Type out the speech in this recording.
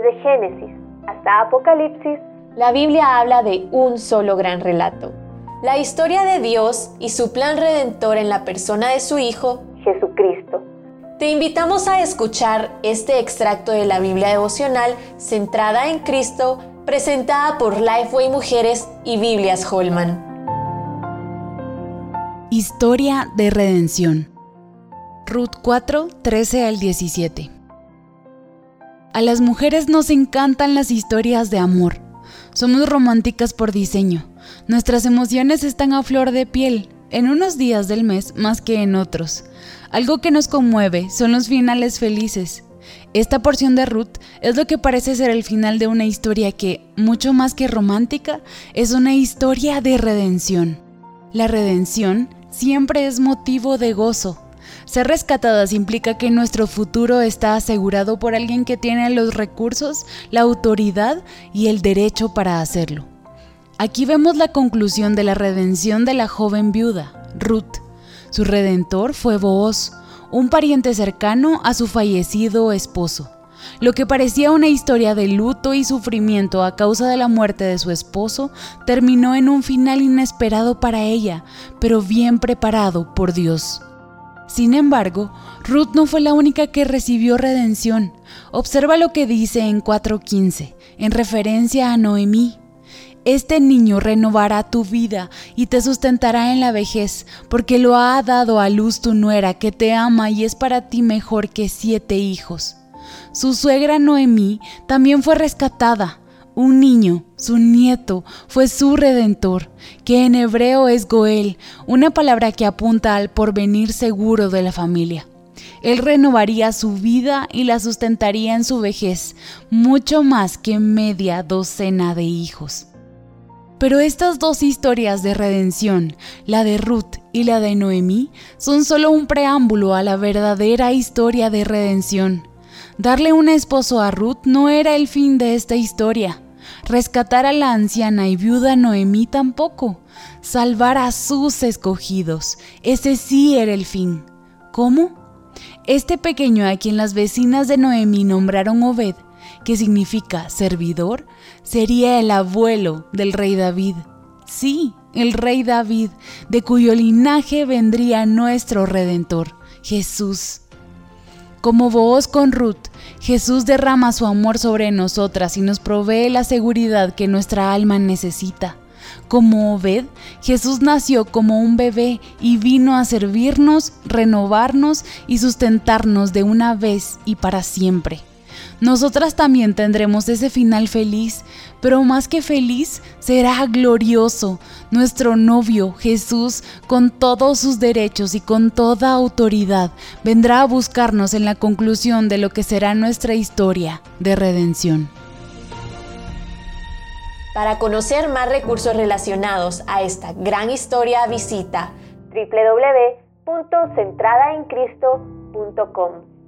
Desde Génesis hasta Apocalipsis, la Biblia habla de un solo gran relato. La historia de Dios y su plan redentor en la persona de su Hijo, Jesucristo. Te invitamos a escuchar este extracto de la Biblia devocional centrada en Cristo, presentada por Lifeway Mujeres y Biblias Holman. Historia de redención. Ruth 4, 13 al 17. A las mujeres nos encantan las historias de amor. Somos románticas por diseño. Nuestras emociones están a flor de piel, en unos días del mes más que en otros. Algo que nos conmueve son los finales felices. Esta porción de Ruth es lo que parece ser el final de una historia que, mucho más que romántica, es una historia de redención. La redención siempre es motivo de gozo, ser rescatadas implica que nuestro futuro está asegurado por alguien que tiene los recursos, la autoridad y el derecho para hacerlo. Aquí vemos la conclusión de la redención de la joven viuda, Ruth. Su redentor fue Booz, un pariente cercano a su fallecido esposo. Lo que parecía una historia de luto y sufrimiento a causa de la muerte de su esposo terminó en un final inesperado para ella, pero bien preparado por Dios. Sin embargo, Ruth no fue la única que recibió redención. Observa lo que dice en 4.15, en referencia a Noemí. Este niño renovará tu vida y te sustentará en la vejez, porque lo ha dado a luz tu nuera que te ama y es para ti mejor que siete hijos. Su suegra Noemí también fue rescatada, un niño, su nieto, fue su redentor, que en hebreo es Goel, una palabra que apunta al porvenir seguro de la familia. Él renovaría su vida y la sustentaría en su vejez, mucho más que media docena de hijos. Pero estas dos historias de redención, la de Ruth y la de Noemí, son solo un preámbulo a la verdadera historia de redención. Darle un esposo a Ruth no era el fin de esta historia. Rescatar a la anciana y viuda Noemí tampoco. Salvar a sus escogidos. Ese sí era el fin. ¿Cómo? Este pequeño a quien las vecinas de Noemí nombraron Obed, que significa servidor, sería el abuelo del rey David. Sí, el rey David, de cuyo linaje vendría nuestro redentor, Jesús. Como vos con Ruth, Jesús derrama su amor sobre nosotras y nos provee la seguridad que nuestra alma necesita. Como Obed, Jesús nació como un bebé y vino a servirnos, renovarnos y sustentarnos de una vez y para siempre nosotras también tendremos ese final feliz, pero más que feliz, será glorioso. Nuestro novio, Jesús, con todos sus derechos y con toda autoridad, vendrá a buscarnos en la conclusión de lo que será nuestra historia de redención. Para conocer más recursos relacionados a esta gran historia, visita www.centradaencristo.com.